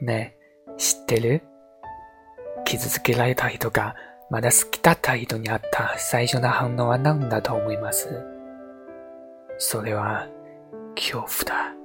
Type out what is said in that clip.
ねえ、知ってる？傷つけられた人がまだ好きだった人に会った最初の反応は何だと思います？それは恐怖だ。